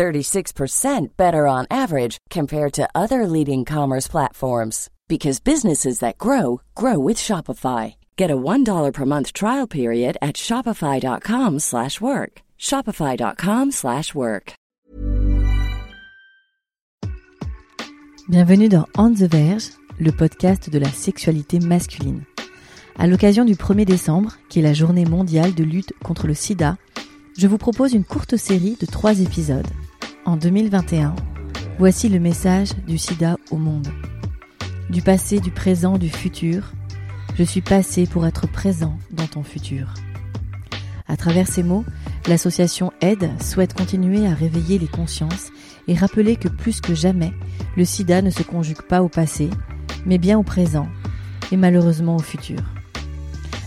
36% better on average compared to other leading commerce platforms because businesses that grow grow with Shopify. Get a $1 per month trial period at shopify.com/work. shopify.com/work. Bienvenue dans On the Verge, le podcast de la sexualité masculine. À l'occasion du 1er décembre, qui est la journée mondiale de lutte contre le sida, je vous propose une courte série de trois épisodes. En 2021, voici le message du sida au monde. Du passé, du présent, du futur, je suis passé pour être présent dans ton futur. À travers ces mots, l'association Aide souhaite continuer à réveiller les consciences et rappeler que plus que jamais, le sida ne se conjugue pas au passé, mais bien au présent et malheureusement au futur.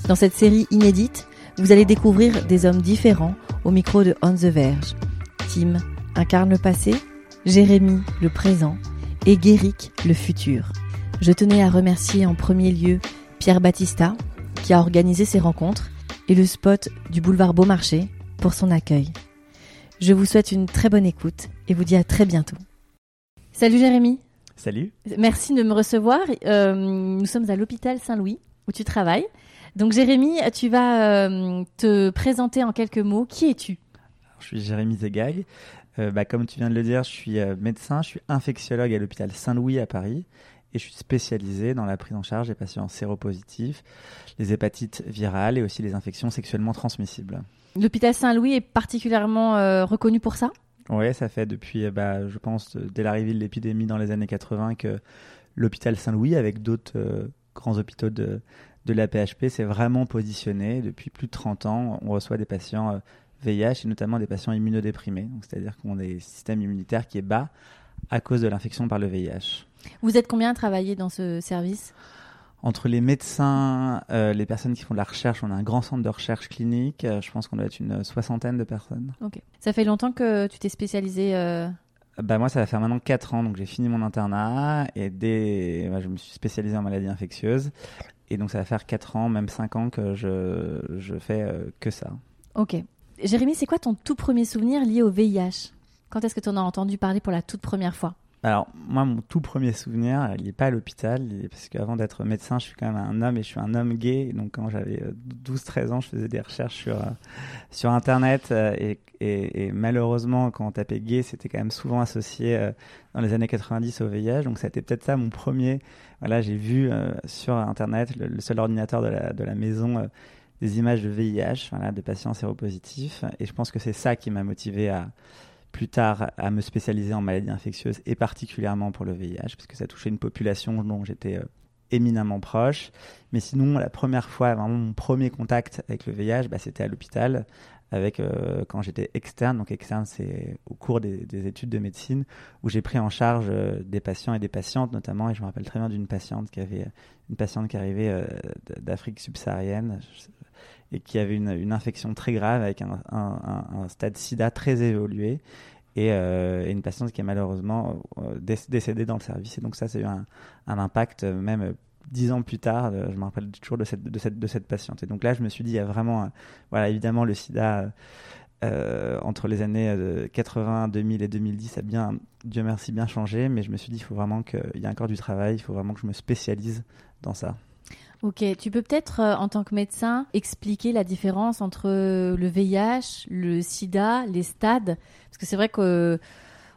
Dans cette série inédite, vous allez découvrir des hommes différents au micro de On the Verge. Tim incarne le passé, Jérémy le présent et Guéric le futur. Je tenais à remercier en premier lieu Pierre Battista qui a organisé ces rencontres et le spot du boulevard Beaumarchais pour son accueil. Je vous souhaite une très bonne écoute et vous dis à très bientôt. Salut Jérémy. Salut. Merci de me recevoir. Euh, nous sommes à l'hôpital Saint-Louis où tu travailles. Donc Jérémy, tu vas euh, te présenter en quelques mots. Qui es-tu? Je suis Jérémy Zegag. Euh, bah, comme tu viens de le dire, je suis euh, médecin, je suis infectiologue à l'hôpital Saint-Louis à Paris et je suis spécialisé dans la prise en charge des patients séropositifs, les hépatites virales et aussi les infections sexuellement transmissibles. L'hôpital Saint-Louis est particulièrement euh, reconnu pour ça? Oui, ça fait depuis, bah, je pense, dès l'arrivée de l'épidémie dans les années 80 que l'hôpital Saint-Louis, avec d'autres euh, grands hôpitaux de, de la PHP, s'est vraiment positionné. Depuis plus de 30 ans, on reçoit des patients VIH et notamment des patients immunodéprimés. C'est-à-dire qu'on a des systèmes immunitaires qui est bas à cause de l'infection par le VIH. Vous êtes combien à travailler dans ce service? Entre les médecins, euh, les personnes qui font de la recherche, on a un grand centre de recherche clinique. Euh, je pense qu'on doit être une soixantaine de personnes. Ok. Ça fait longtemps que tu t'es spécialisé euh... bah Moi, ça va faire maintenant 4 ans. Donc, j'ai fini mon internat et dès... Bah, je me suis spécialisé en maladies infectieuses. Et donc, ça va faire 4 ans, même 5 ans que je, je fais euh, que ça. Ok. Jérémy, c'est quoi ton tout premier souvenir lié au VIH Quand est-ce que tu en as entendu parler pour la toute première fois? Alors, moi, mon tout premier souvenir, il n'est pas à l'hôpital, parce qu'avant d'être médecin, je suis quand même un homme et je suis un homme gay. Donc, quand j'avais 12-13 ans, je faisais des recherches sur, euh, sur Internet. Euh, et, malheureusement, quand on tapait gay, c'était quand même souvent associé euh, dans les années 90 au VIH. Donc, été peut-être ça mon premier. Voilà, j'ai vu sur Internet, le, le, seul ordinateur de la, de la maison, des images de VIH, voilà, de patients séropositifs. Et je pense que c'est ça qui m'a motivé à plus tard à me spécialiser en maladies infectieuses et particulièrement pour le VIH, parce que ça touchait une population dont j'étais euh, éminemment proche. Mais sinon, la première fois, vraiment mon premier contact avec le VIH, bah, c'était à l'hôpital, avec euh, quand j'étais externe. Donc externe, c'est au cours des, des, études de médecine où j'ai pris en charge euh, des patients et des patientes, notamment. Et je me rappelle très bien d'une patiente qui avait une patiente qui arrivait d'Afrique subsaharienne et qui avait une, infection très grave avec un, un, un stade SIDA très évolué. Et, euh, et, une patiente qui est malheureusement euh, décédée dans le service. Et donc ça, c'est eu un, impact euh, même dix ans plus tard. Je me rappelle toujours de cette, patiente. Et donc là, je me suis dit, il y a vraiment, voilà, évidemment, le sida entre les années 80, 2000 et 2010 a bien, Dieu merci, bien changé. Mais je me suis dit, il faut vraiment qu'il y ait encore du travail, il faut vraiment que je me spécialise dans ça. Ok, tu peux peut-être, euh, en tant que médecin, expliquer la différence entre le VIH, le sida, les stades? Parce que c'est vrai que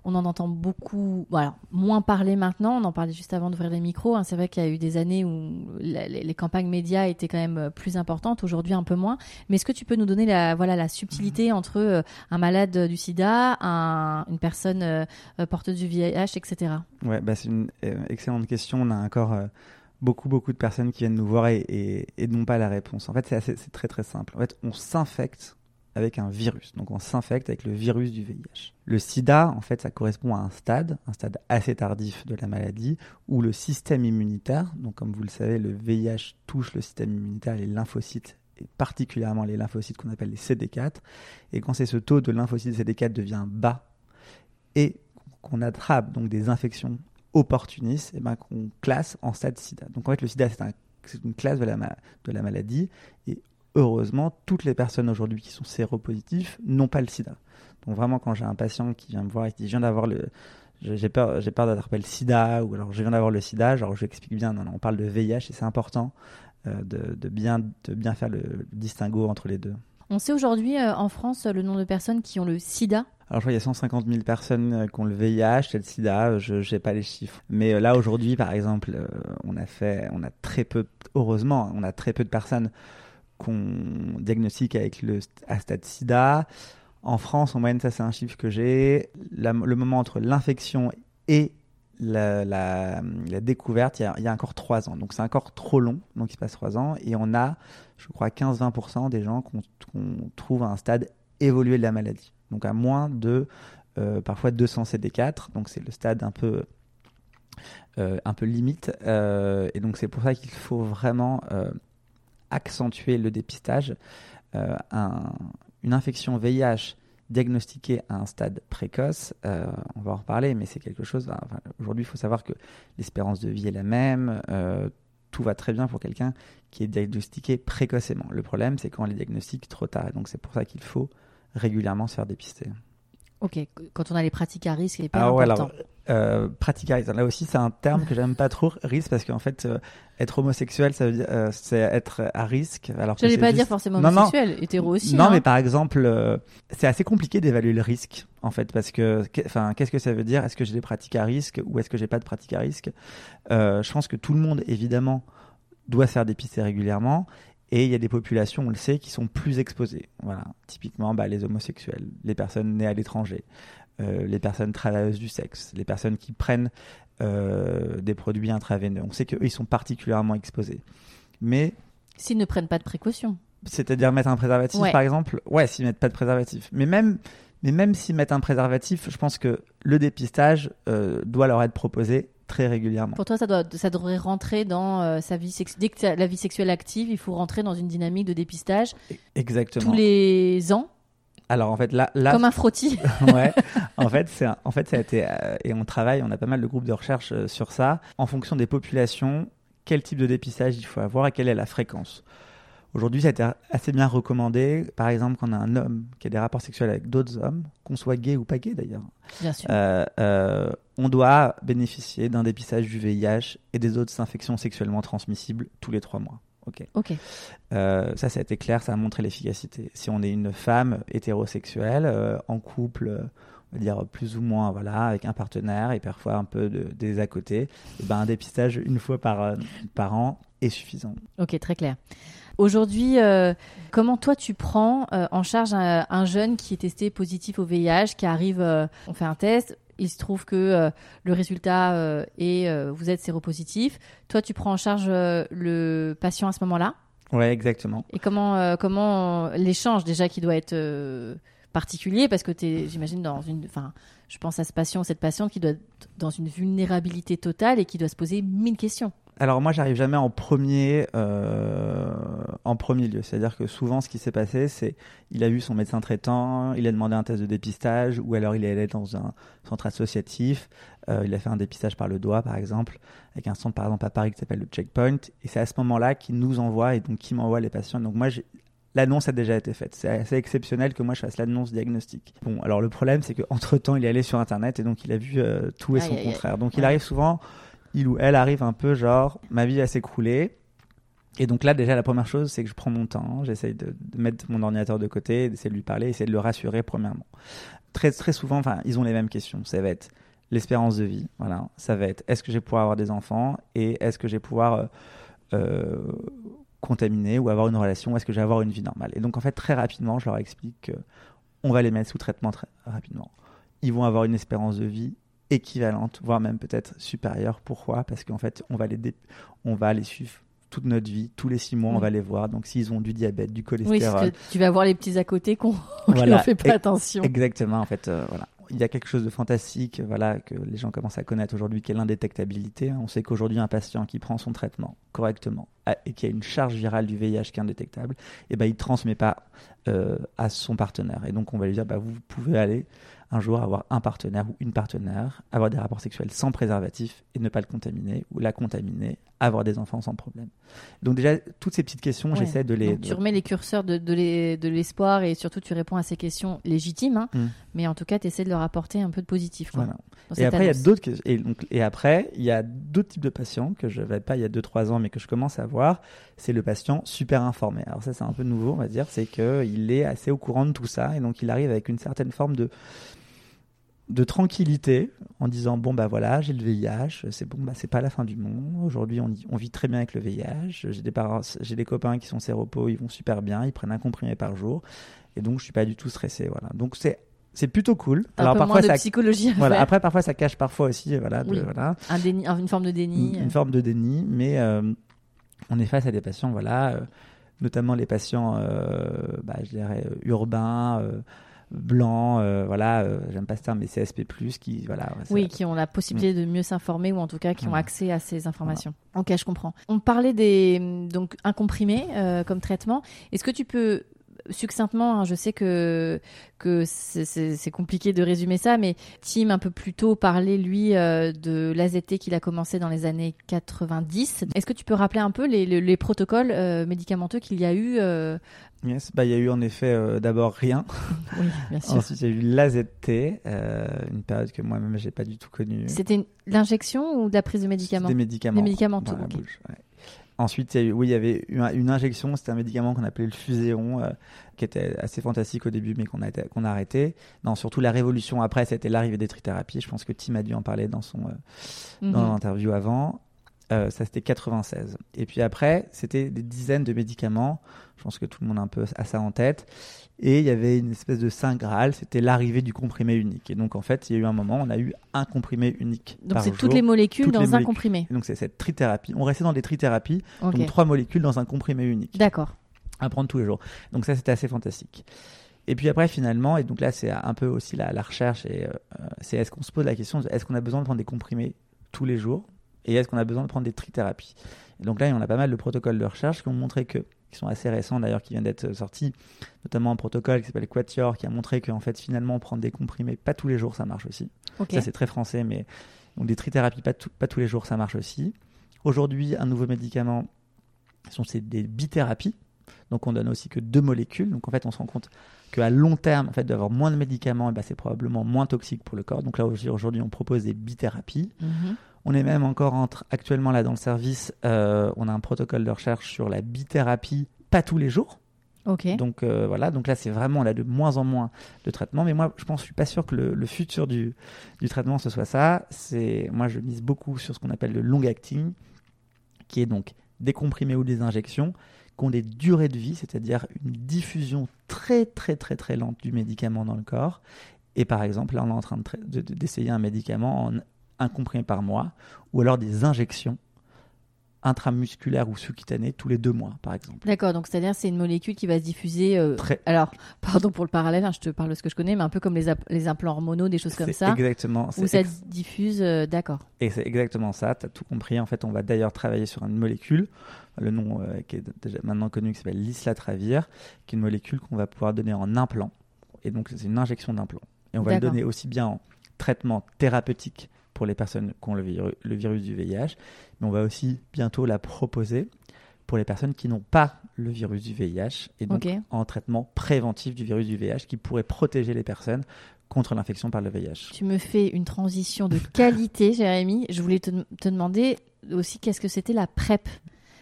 on en entend beaucoup, bon, alors, moins parler maintenant, on en parlait juste avant d'ouvrir les micros, hein. c'est vrai qu'il y a eu des années où la, les, les, campagnes médias étaient quand même plus importantes, aujourd'hui un peu moins, mais est-ce que tu peux nous donner la, voilà, la subtilité entre euh, un malade du sida, un, une personne euh, porteuse du VIH, etc. Ouais, bah c'est une euh, excellente question, on a encore beaucoup, beaucoup de personnes qui viennent nous voir et, et, et n'ont pas la réponse. En fait, c'est très, très simple. En fait, on s'infecte avec un virus. Donc on s'infecte avec le virus du VIH. Le sida, en fait, ça correspond à un stade, un stade assez tardif de la maladie, où le système immunitaire, donc comme vous le savez, le VIH touche le système immunitaire, les lymphocytes et particulièrement les lymphocytes qu'on appelle les CD4. Et quand c'est ce taux de lymphocytes CD4 devient bas et qu'on attrape donc des infections opportunistes, et eh ben qu'on classe en stade sida. Donc en fait le sida c'est un c'est une classe de la, maladie. Et heureusement, toutes les personnes aujourd'hui qui sont séropositifs n'ont pas le sida. Donc vraiment, quand j'ai un patient qui vient me voir et qui dit, je viens d'avoir le... J'ai peur, j'ai peur d'attraper sida ou alors je viens d'avoir le sida. Genre, je explique bien, non, non, on parle de VIH et c'est important euh, de, de, bien, de bien faire le, distinguo entre les deux. On sait aujourd'hui euh, en France le nombre de personnes qui ont le sida alors, je crois qu'il y a 150 000 personnes euh, qui ont le VIH et le sida. Je n'ai pas les chiffres. Mais là, aujourd'hui, par exemple, on a fait, on a très peu, heureusement, on a très peu de personnes qu'on diagnostique avec le à stade sida. En France, en moyenne, ça c'est un chiffre que j'ai, le moment entre l'infection et la, découverte, il y, a, encore trois ans. Donc c'est encore trop long, donc il se passe trois ans. Et on a, je crois, 15-20% des gens qu'on trouve à un stade évolué de la maladie. Donc à moins de euh, parfois 200 CD4. Donc c'est le stade un peu, euh, un peu limite. Euh, et donc c'est pour ça qu'il faut vraiment accentuer le dépistage. Une infection VIH diagnostiquée à un stade précoce, on va en reparler, mais c'est quelque chose. Aujourd'hui, il faut savoir que l'espérance de vie est la même. Tout va très bien pour quelqu'un qui est diagnostiqué précocement. Le problème, c'est quand on les diagnostique trop tard. donc, c'est pour ça qu'il faut régulièrement se faire dépister. Ok, quand on a les pratiques à risque, pas ah, important. Euh, pratique à risque. Là aussi, c'est un terme que j'aime pas trop, risque, parce qu'en fait, euh, être homosexuel, ça veut dire, euh, c'est être à risque. Alors je n'allais pas dire forcément homosexuel, hétéro aussi. Non, hein. mais par exemple, c'est assez compliqué d'évaluer le risque, en fait, parce que, enfin, qu'est-ce que ça veut dire? Est-ce que j'ai des pratiques à risque ou est-ce que j'ai pas de pratiques à risque? Je pense que tout le monde, évidemment, doit se faire dépister régulièrement. Et il y a des populations, on le sait, qui sont plus exposées. Voilà, typiquement bah, les homosexuels, les personnes nées à l'étranger, euh, les personnes travailleuses du sexe, les personnes qui prennent euh, des produits intraveineux. On sait qu'eux, ils sont particulièrement exposés. Mais s'ils ne prennent pas de précautions. C'est-à-dire mettre un préservatif, par exemple? Ouais, s'ils mettent pas de préservatif. Mais même, mais même s'ils mettent un préservatif, je pense que le dépistage euh, doit leur être proposé très régulièrement. Pour toi, ça, doit, ça devrait rentrer dans euh, sa vie sexuelle. Dès que la vie sexuelle active, il faut rentrer dans une dynamique de dépistage. E-, exactement. Tous les ans. Alors en fait là, là comme un frottis. ouais. En fait c'est en fait ça a été euh, et on travaille, on a pas mal de groupes de recherche euh, sur ça. En fonction des populations, quel type de dépistage il faut avoir et quelle est la fréquence. Aujourd'hui, ça a été assez bien recommandé. Par exemple, quand on a un homme qui a des rapports sexuels avec d'autres hommes, qu'on soit gay ou pas gay d'ailleurs, euh, euh, on doit bénéficier d'un dépistage du VIH et des autres infections sexuellement transmissibles tous les trois mois. Ok. Ok. Euh, ça, ça a été clair, ça a montré l'efficacité. Si on est une femme hétérosexuelle en couple, on va dire plus ou moins, voilà, avec un partenaire et parfois un peu de, des à côté, et eh ben un dépistage une fois par par an est suffisant. Ok, très clair. Aujourd'hui, euh, comment toi tu prends euh, en charge un, jeune qui est testé positif au VIH, qui arrive, euh, on fait un test, il se trouve que le résultat est vous êtes séropositif. Toi, tu prends en charge le patient à ce moment-là Ouais, exactement. Et comment comment l'échange déjà qui doit être particulier? Parce que tu j'imagine dans une enfin je pense à ce patient cette patiente qui doit être dans une vulnérabilité totale et qui doit se poser mille questions alors moi, j'arrive jamais en premier, euh, en premier lieu. C'est-à-dire que souvent, ce qui s'est passé, c'est il a vu son médecin traitant, il a demandé un test de dépistage, ou alors il est allé dans un centre associatif, euh, il a fait un dépistage par le doigt, par exemple, avec un centre par exemple à Paris qui s'appelle le Checkpoint, et c'est à ce moment-là qu'il nous envoie et donc qui m'envoie les patients. Donc moi, l'annonce a déjà été faite. C'est assez exceptionnel que moi je fasse l'annonce diagnostique. Bon, alors le problème, c'est qu'entre temps, il est allé sur Internet et donc il a vu euh, tout et son contraire. Donc il arrive souvent il ou elle arrive un peu genre, ma vie va s'écrouler. Et donc là, déjà, la première chose, c'est que je prends mon temps, j'essaye de, mettre mon ordinateur de côté, d'essayer de lui parler, essayer de le rassurer, premièrement. Très, très souvent, enfin, ils ont les mêmes questions. Ça va être l'espérance de vie, voilà. Ça va être est-ce que je vais pouvoir avoir des enfants et est-ce que je vais pouvoir euh, euh, contaminer ou avoir une relation, est-ce que je vais avoir une vie normale? Et donc, en fait, très rapidement, je leur explique qu'on va les mettre sous traitement très rapidement. Ils vont avoir une espérance de vie équivalente, voire même peut-être supérieure. Pourquoi? Parce qu'en fait, on va, les on va les suivre toute notre vie, tous les six mois, on Oui. va les voir. Donc, s'ils ont du diabète, du cholestérol, que tu vas voir les petits à côté qu'on Voilà. n'en fait pas attention. Exactement, en fait, euh, voilà. Il y a quelque chose de fantastique, voilà, que les gens commencent à connaître aujourd'hui, qui est l'indétectabilité. On sait qu'aujourd'hui, un patient qui prend son traitement correctement et qui a une charge virale du VIH qui est indétectable, et ben, il transmet pas euh, à son partenaire. Et donc, on va lui dire, bah, vous pouvez aller un jour avoir un partenaire ou une partenaire, avoir des rapports sexuels sans préservatif et ne pas le contaminer ou la contaminer, avoir des enfants sans problème. Donc déjà, toutes ces petites questions, Ouais. j'essaie de les... Donc, tu remets les curseurs de, de l'es- de l'espoir et surtout tu réponds à ces questions légitimes, hein, Mm. mais en tout cas tu essaies de leur apporter un peu de positif. Quoi, Voilà. Et après, il y a d'autres et donc et après, il y a d'autres types de patients que je n'avais pas il y a 2 3 ans mais que je commence à voir, c'est le patient super informé. Alors ça c'est un peu nouveau, on va dire, c'est que il est assez au courant de tout ça et donc il arrive avec une certaine forme de de tranquillité en disant bon bah voilà j'ai le VIH c'est bon bah c'est pas la fin du monde. Aujourd'hui on, vit très bien avec le VIH j'ai des parents j'ai des copains qui sont séropos ils vont super bien ils prennent un comprimé par jour. Et donc je suis pas du tout stressé voilà. Donc c'est c'est plutôt cool. Un alors peu parfois moins de ça psychologie voilà, après, parfois, ça cache parfois aussi, voilà, de- Oui. voilà. Un déni, une forme de déni. une, une forme de déni, mais euh, on est face à des patients, voilà, euh, notamment les patients, euh, bah, je dirais, urbains, blancs, euh, voilà, euh, j'aime pas ce terme, mais CSP+, qui, voilà. Oui, qui ont la possibilité de mieux s'informer ou en tout cas qui ont Voilà. accès à ces informations. Ok, je comprends. On parlait des donc un comprimé euh, comme traitement. Est-ce que tu peux succinctement, hein, je sais que que c'est- compliqué de résumer ça, mais Tim un peu plus tôt parlait lui euh, de l'AZT qu'il a commencé dans les années 90. Est-ce que tu peux rappeler un peu les, les, les protocoles euh, médicamenteux qu'il y a eu euh, Yes, bah, il y a eu en effet d'abord rien. Oui, bien sûr. Ensuite, il y a eu l'AZT, une période que moi-même, j'ai pas du tout connue. C'était l'injection ou de la prise de médicaments Des médicaments. Des médicaments, dans la ok. bouche, ouais. Ensuite, il y a eu, oui, il y avait une injection, c'était un médicament qu'on appelait le Fuséon, euh, qui était assez fantastique au début, mais qu'on a, qu'on a arrêté. Non, surtout la révolution après, c'était l'arrivée des trithérapies. Je pense que Tim a dû en parler dans son euh, dans Mhm. l'interview avant. Euh, ça, c'était 96. Et puis après, c'était des dizaines de médicaments. Je pense que tout le monde a un peu ça en tête. Et il y avait une espèce de saint graal, c'était l'arrivée du comprimé unique. Et donc, en fait, il y a eu un moment, on a eu un comprimé unique. Donc c'est toutes les molécules Toutes dans les un comprimé. Et donc, c'est cette trithérapie. On restait dans des trithérapies, Ok. donc trois molécules dans un comprimé unique, D'accord. à prendre tous les jours. Donc, ça, c'était assez fantastique. Et puis après, finalement, et donc là, c'est un peu aussi la, la recherche, et euh, c'est est-ce qu'on se pose la question, est-ce qu'on a besoin de prendre des comprimés tous les jours? Et est-ce qu'on a besoin de prendre des trithérapies Et donc là, on a pas mal de protocoles de recherche qui ont montré que, qui sont assez récents d'ailleurs, qui viennent d'être sortis, notamment un protocole qui s'appelle Quatior, qui a montré qu'en fait, finalement, prendre des comprimés pas tous les jours, ça marche aussi. Ça, c'est très français, mais donc des trithérapies pas, tout- pas tous les jours, ça marche aussi. Aujourd'hui, un nouveau médicament, ce sont c'est des bithérapies. Donc, on donne aussi que deux molécules. Donc, en fait, on se rend compte qu'à long terme, en fait, d'avoir moins de médicaments, eh ben, c'est probablement moins toxique pour le corps. Donc là, aujourd'hui, on propose des bithérapies. Mhm. On est même encore entre, actuellement là dans le service, euh, on a un protocole de recherche sur la bithérapie, pas tous les jours. Ok. Donc euh, voilà, donc là c'est vraiment là de moins en moins de traitements. Mais moi je pense, je suis pas sûr que le, le futur du, du traitement ce soit ça. C'est moi je mise beaucoup sur ce qu'on appelle le long acting, qui est donc des comprimés ou des injections qui ont des durées de vie, c'est-à-dire une diffusion très très très très lente du médicament dans le corps. Et par exemple là on est en train de tra- de- de- d'essayer un médicament en un comprimé par mois, ou alors des injections intramusculaires ou sous-cutanées tous les deux mois par exemple. D'accord, donc c'est-à-dire c'est une molécule qui va se diffuser. euh, Très, Alors, pardon pour le parallèle, hein, je te parle de ce que je connais, mais un peu comme les, implants hormonaux, des choses comme ça, exactement. où ça ex- diffuse. euh, D'accord. Et c'est exactement ça, tu as tout compris. En fait, on va d'ailleurs travailler sur une molécule, le nom euh, qui est déjà maintenant connu, qui s'appelle l'islatravir, qui est une molécule qu'on va pouvoir donner en implant. Et donc, c'est une injection d'implant. Et on va le donner aussi bien en traitement thérapeutique pour les personnes qui ont le, viru- le virus du VIH, mais on va aussi bientôt la proposer pour les personnes qui n'ont pas le virus du VIH, et donc en traitement préventif du virus du VIH qui pourrait protéger les personnes contre l'infection par le VIH. Tu me fais une transition de qualité, Jérémy. Je voulais te, te demander aussi qu'est-ce que c'était la PrEP?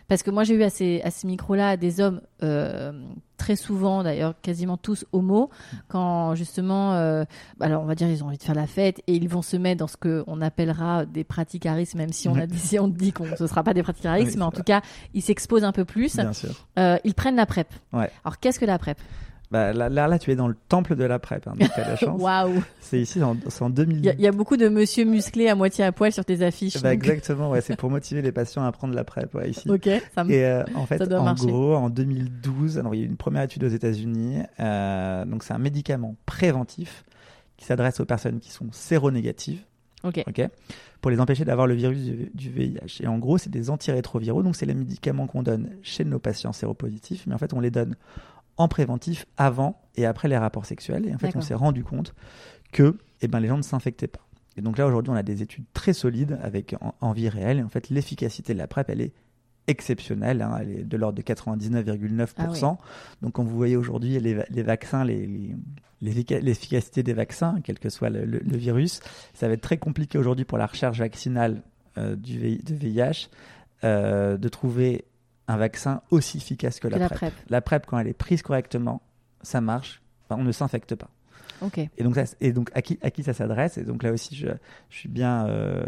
Parce que moi, j'ai eu à ces, à ces micros-là des hommes, euh, très souvent d'ailleurs, quasiment tous homos, quand justement, euh, alors on va dire, ils ont envie de faire la fête et ils vont se mettre dans ce qu'on appellera des pratiques même si on, a dit, si on dit qu'on ce sera pas des pratiques Oui, mais en tout cas, ils s'exposent un peu plus. Bien sûr. Euh, ils prennent la PrEP. Ouais. Alors, qu'est-ce que la PrEP? Bah, là, là, là, tu es dans le temple de la PrEP, hein. Waouh C'est ici, c'est en 2000. Il y, y a beaucoup de monsieur musclés à moitié à poil sur tes affiches. Bah, donc- exactement, ouais, c'est pour motiver les patients à prendre la PrEP, ouais, ici. Ok, ça me... Et euh, en fait, Ça doit en marcher. gros, en 2012, alors il y a eu une première étude aux États-Unis. euh, donc, c'est un médicament préventif qui s'adresse aux personnes qui sont séronégatives, Ok. ok, pour les empêcher d'avoir le virus du, du VIH. Et en gros, c'est des antirétroviraux. Donc, c'est les médicaments qu'on donne chez nos patients séropositifs, mais en fait, on les donne en préventif avant et après les rapports sexuels. Et en fait, on s'est rendu compte que, eh ben, les gens ne s'infectaient pas. Et donc là, aujourd'hui, on a des études très solides avec en, en vie réelle. Et en fait, l'efficacité de la PrEP, elle est exceptionnelle. hein. Elle est de l'ordre de 99,9%. Ah oui. Donc, quand vous voyez aujourd'hui les, les vaccins, les, les- l'efficacité des vaccins, quel que soit le, le- le virus, ça va être très compliqué aujourd'hui pour la recherche vaccinale euh, du VIH euh, de trouver un vaccin aussi efficace que la, la PrEP. PrEP. La PrEP, quand elle est prise correctement, ça marche. Enfin, on ne s'infecte pas. Et donc, ça, et donc à, qui, à qui ça s'adresse? Et donc là aussi, je, je suis bien, euh,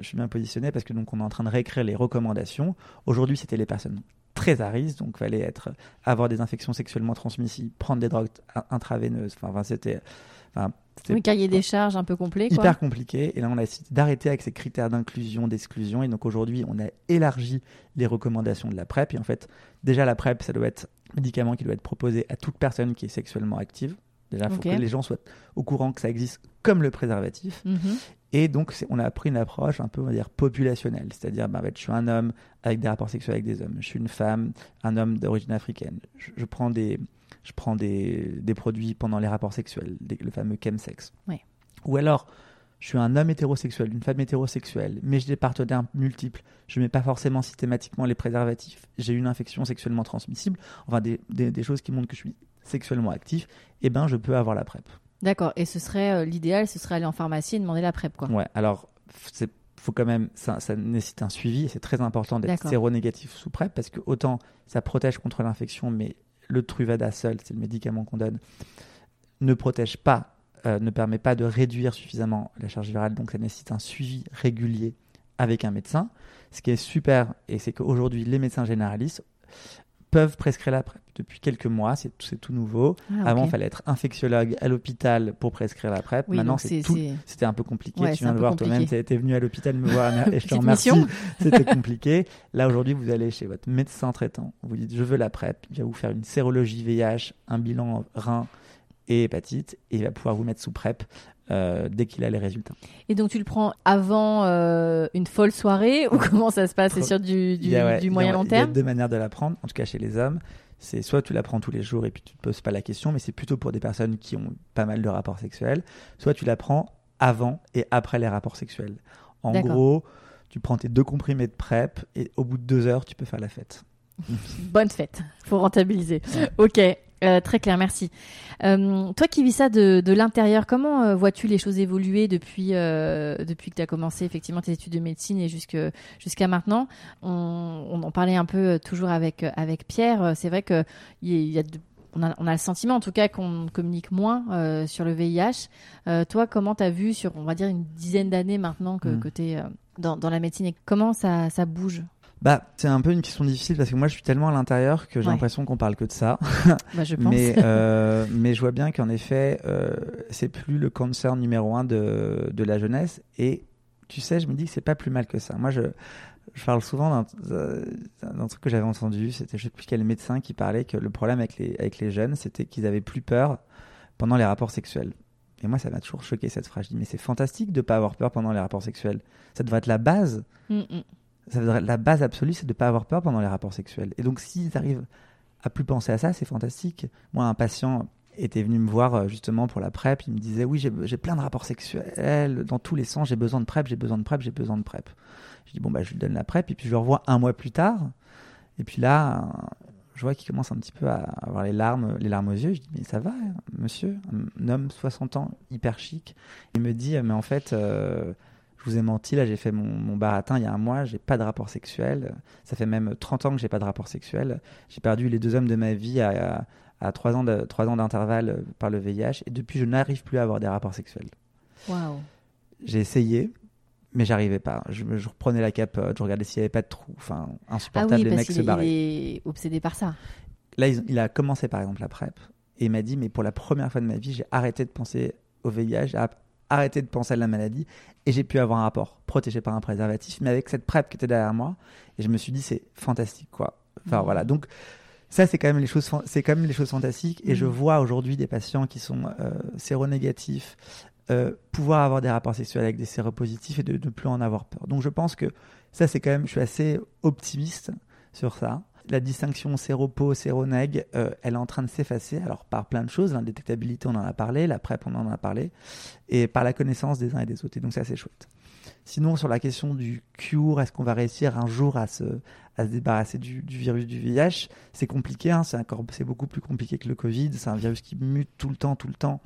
je suis bien positionné parce que donc on est en train de réécrire les recommandations. Aujourd'hui, c'était les personnes très à risque, donc fallait être, avoir des infections sexuellement transmissibles, prendre des drogues in- intraveineuses. Enfin, enfin, c'était, enfin, c'était Oui, cahier des charges un peu complet. Quoi. hyper compliqué. Et là, on a décidé d'arrêter avec ces critères d'inclusion, d'exclusion. Et donc aujourd'hui, on a élargi les recommandations de la PrEP. Et en fait, déjà, la PrEP, ça doit être un médicament qui doit être proposé à toute personne qui est sexuellement active. Déjà, il faut que les gens soient au courant que ça existe comme le préservatif. Mhm. Et donc, on a pris une approche un peu, on va dire, populationnelle. C'est-à-dire, en fait, je suis un homme avec des rapports sexuels avec des hommes. Je suis une femme, un homme d'origine africaine. Je, je prends, des, je prends des, des produits pendant les rapports sexuels, des- le fameux chemsex. Ouais. Ou alors, je suis un homme hétérosexuel, une femme hétérosexuelle, mais j'ai des partenaires multiples. Je mets pas forcément systématiquement les préservatifs. J'ai une infection sexuellement transmissible. Enfin, des, des- des choses qui montrent que je suis sexuellement actif. Eh ben, je peux avoir la PrEP. D'accord. Et ce serait euh, l'idéal, ce serait aller en pharmacie et demander la PrEP, quoi. Ouais, alors, c'est faut quand même, ça, ça nécessite un suivi. C'est très important d'être séronégatif sous PrEP parce que autant ça protège contre l'infection, mais le Truvada seul, c'est le médicament qu'on donne, ne protège pas, euh, ne permet pas de réduire suffisamment la charge virale. Donc ça nécessite un suivi régulier avec un médecin. Ce qui est super, et c'est qu'aujourd'hui, les médecins généralistes peuvent prescrire la PrEP. Depuis quelques mois, c'est tout, tout nouveau. Ah, Avant, il fallait être infectiologue à l'hôpital pour prescrire la PrEP. Oui, Maintenant, c'est tout, c'était un peu compliqué. Ouais, tu viens de voir toi-même, tu étais venu à l'hôpital me voir et je te remercie. C'était compliqué. Là, aujourd'hui, vous allez chez votre médecin traitant. Vous dites, je veux la PrEP. Il va vous faire une sérologie VIH, un bilan rein et hépatite. Et il va pouvoir vous mettre sous PrEP euh, dès qu'il a les résultats. Et donc tu le prends avant euh, une folle soirée ou comment ça se passe? C'est sur du, du, Il y a, ouais, du il y a- moyen long Il y a terme deux manières de la prendre, en tout cas chez les hommes. C'est soit tu la prends tous les jours et puis tu te poses pas la question, mais c'est plutôt pour des personnes qui ont pas mal de rapports sexuels. Soit tu la prends avant et après les rapports sexuels. En gros, tu prends tes deux comprimés de PrEP et au bout de deux heures, tu peux faire la fête. Bonne fête, faut rentabiliser. Ok, euh, très clair, merci. Euh, toi qui vis ça de, de l'intérieur, comment euh, vois-tu les choses évoluer depuis, depuis que tu as commencé effectivement tes études de médecine et jusque, jusqu'à maintenant? On, on en parlait un peu toujours avec, avec Pierre. C'est vrai que y a- il y a de- on a, on a le sentiment en tout cas qu'on communique moins sur le VIH. Toi, comment tu as vu sur, on va dire, une dizaine d'années maintenant que, Mm. que tu es dans, dans la médecine et comment ça, ça bouge? Bah, c'est un peu une question difficile parce que moi, je suis tellement à l'intérieur que j'ai Ouais. l'impression qu'on parle que de ça. bah, Je pense. Mais, euh, mais je vois bien qu'en effet, euh, c'est plus le cancer numéro un de, de la jeunesse. Et tu sais, je me dis que c'est pas plus mal que ça. Moi, je, je parle souvent d'un euh, d'un truc que j'avais entendu. C'était, je sais plus quel médecin qui parlait que le problème avec les, avec les jeunes, c'était qu'ils avaient plus peur pendant les rapports sexuels. Et moi, ça m'a toujours choqué cette phrase. Je dis, mais c'est fantastique de pas avoir peur pendant les rapports sexuels. Ça devrait être la base. Mm, mm. La base absolue, c'est de ne pas avoir peur pendant les rapports sexuels. Et donc, s'ils arrivent à plus penser à ça, c'est fantastique. Moi, un patient était venu me voir euh, justement pour la PrEP. Il me disait Oui, j'ai plein de rapports sexuels dans tous les sens. J'ai besoin de PrEP, j'ai besoin de PrEP, j'ai besoin de PrEP. Je dis Bon, bah, je lui donne la PrEP. Et puis, je le revois un mois plus tard. Et puis là, je vois qu'il commence un petit peu à avoir les larmes, les larmes aux yeux. Je dis Mais ça va, monsieur? Un homme, 60 ans, hyper chic. Il me dit Mais en fait. euh, je vous ai menti, là j'ai fait mon, mon baratin il y a un mois, j'ai pas de rapport sexuel. Ça fait même 30 ans que j'ai pas de rapport sexuel. J'ai perdu les deux hommes de ma vie à, à, à 3 ans d'intervalle par le VIH et depuis je n'arrive plus à avoir des rapports sexuels. Waouh. J'ai essayé, mais j'arrivais pas. Je, je reprenais la capote, je regardais s'il y avait pas de trou. Enfin, Ah insupportable, oui, les mecs se est, il barraient. est obsédé par ça. Là, ils- il a commencé par exemple la PrEP Et il m'a dit, mais pour la première fois de ma vie, j'ai arrêté de penser au VIH, arrêté de penser à la maladie, et j'ai pu avoir un rapport protégé par un préservatif, mais avec cette PrEP qui était derrière moi. Et je me suis dit, c'est fantastique, quoi. Enfin, mmh. voilà. Donc, ça, c'est quand même les choses, c'est quand même les choses fantastiques. Et je mmh. vois aujourd'hui des patients qui sont euh, séronégatifs, euh, pouvoir avoir des rapports sexuels avec des séropositifs et de ne plus en avoir peur. Donc, je pense que ça, c'est quand même, je suis assez optimiste sur ça la distinction séropo, séroneg, euh, elle est en train de s'effacer, alors par plein de choses, l'indétectabilité, on en a parlé, la PrEP, on en a parlé, et par la connaissance des uns et des autres. Et donc, c'est assez chouette. Sinon, sur la question du cure, est-ce qu'on va réussir un jour à se, débarrasser du, virus du VIH C'est compliqué, hein, c'est beaucoup plus compliqué que le Covid, c'est un virus qui mute tout le temps, tout le temps.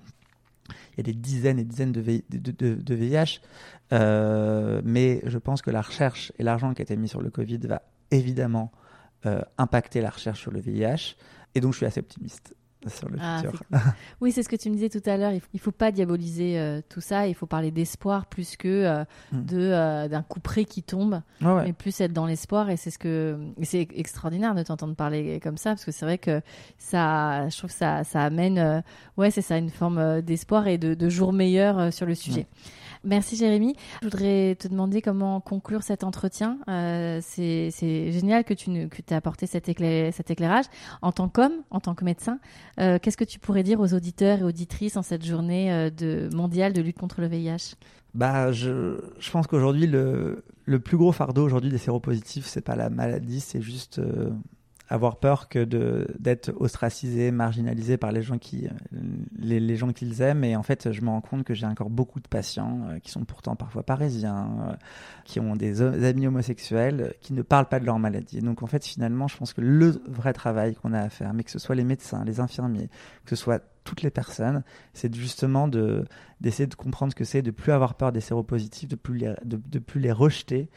Il y a des dizaines et dizaines de, de, VIH, euh, mais je pense que la recherche et l'argent qui a été mis sur le Covid va évidemment euh, impacter la recherche sur le VIH. Et donc, je suis assez optimiste sur le ah, futur. oui, c'est ce que tu me disais tout à l'heure. Il ne faut pas diaboliser euh, tout ça. Il faut parler d'espoir plus que euh, hmm. de d'un coup près qui tombe, mais plus être dans l'espoir. Et c'est ce que c'est extraordinaire de t'entendre parler comme ça parce que c'est vrai que ça, je trouve que ça, ça amène, ouais, c'est ça, une forme d'espoir et de, de jour meilleur sur le sujet. Merci Jérémy. Je voudrais te demander comment conclure cet entretien. Euh, c'est génial que tu aies apporté cet, éclairage. En tant qu'homme, en tant que médecin, euh, qu'est-ce que tu pourrais dire aux auditeurs et auditrices en cette journée euh, de, mondiale de lutte contre le VIH bah, je, pense qu'aujourd'hui, le, plus gros fardeau aujourd'hui des séropositifs, c'est pas la maladie, c'est juste avoir peur que d'être ostracisé, marginalisé par les gens qui les, les gens qu'ils aiment. Et en fait, je me rends compte que j'ai encore beaucoup de patients euh, qui sont pourtant parfois parisiens, euh, qui ont des, amis homosexuels, qui ne parlent pas de leur maladie. Donc en fait, finalement, je pense que le vrai travail qu'on a à faire, mais que ce soit les médecins, les infirmiers, que ce soit toutes les personnes, c'est justement de d'essayer de comprendre ce que c'est, de plus avoir peur des séropositifs, de plus de, de plus les rejeter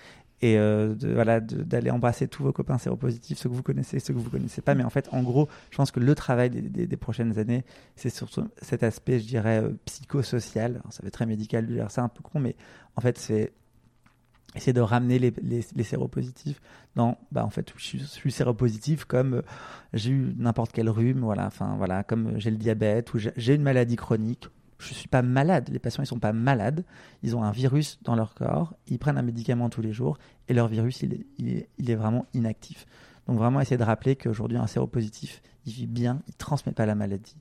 et euh, voilà d'aller embrasser tous vos copains séropositifs, ceux que vous connaissez, ceux que vous connaissez pas. Mais en fait, en gros, je pense que le travail des, des, prochaines années, c'est surtout cet aspect, je dirais, euh, psychosocial. ça fait très médical de dire ça, un peu con, mais en fait, c'est essayer de ramener les, les, séropositifs dans, bah en fait, je suis, séropositif comme euh, j'ai eu n'importe quel rhume, voilà, enfin voilà, comme j'ai le diabète ou j'ai une maladie chronique je ne suis pas malade. Les patients, ils sont pas malades. Ils ont un virus dans leur corps. Ils prennent un médicament tous les jours et leur virus, il est, il est, il est vraiment inactif. Donc vraiment essayer de rappeler qu'aujourd'hui, un séropositif, il vit bien, il transmet pas la maladie.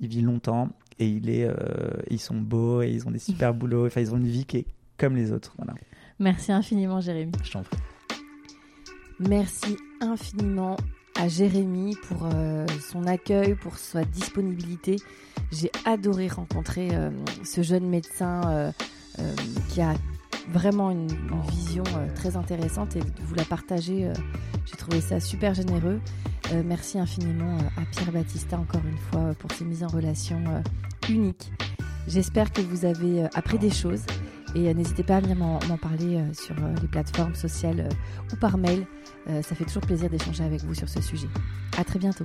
Il vit longtemps et il est, euh, ils sont beaux et ils ont des super boulots. Enfin, ils ont une vie qui est comme les autres. Voilà. Merci infiniment, Jérémy. Je t'en prie. Merci infiniment à Jérémy pour euh, son accueil, pour sa disponibilité. J'ai adoré rencontrer euh, ce jeune médecin euh, qui a vraiment une, vision très intéressante et vous la partager. J'ai trouvé ça super généreux. merci infiniment à Pierre Battista encore une fois pour ces mises en relation uniques. J'espère que vous avez appris des choses et n'hésitez pas à venir m'en parler sur les plateformes sociales ou par mail. Euh, ça fait toujours plaisir d'échanger avec vous sur ce sujet. À très bientôt.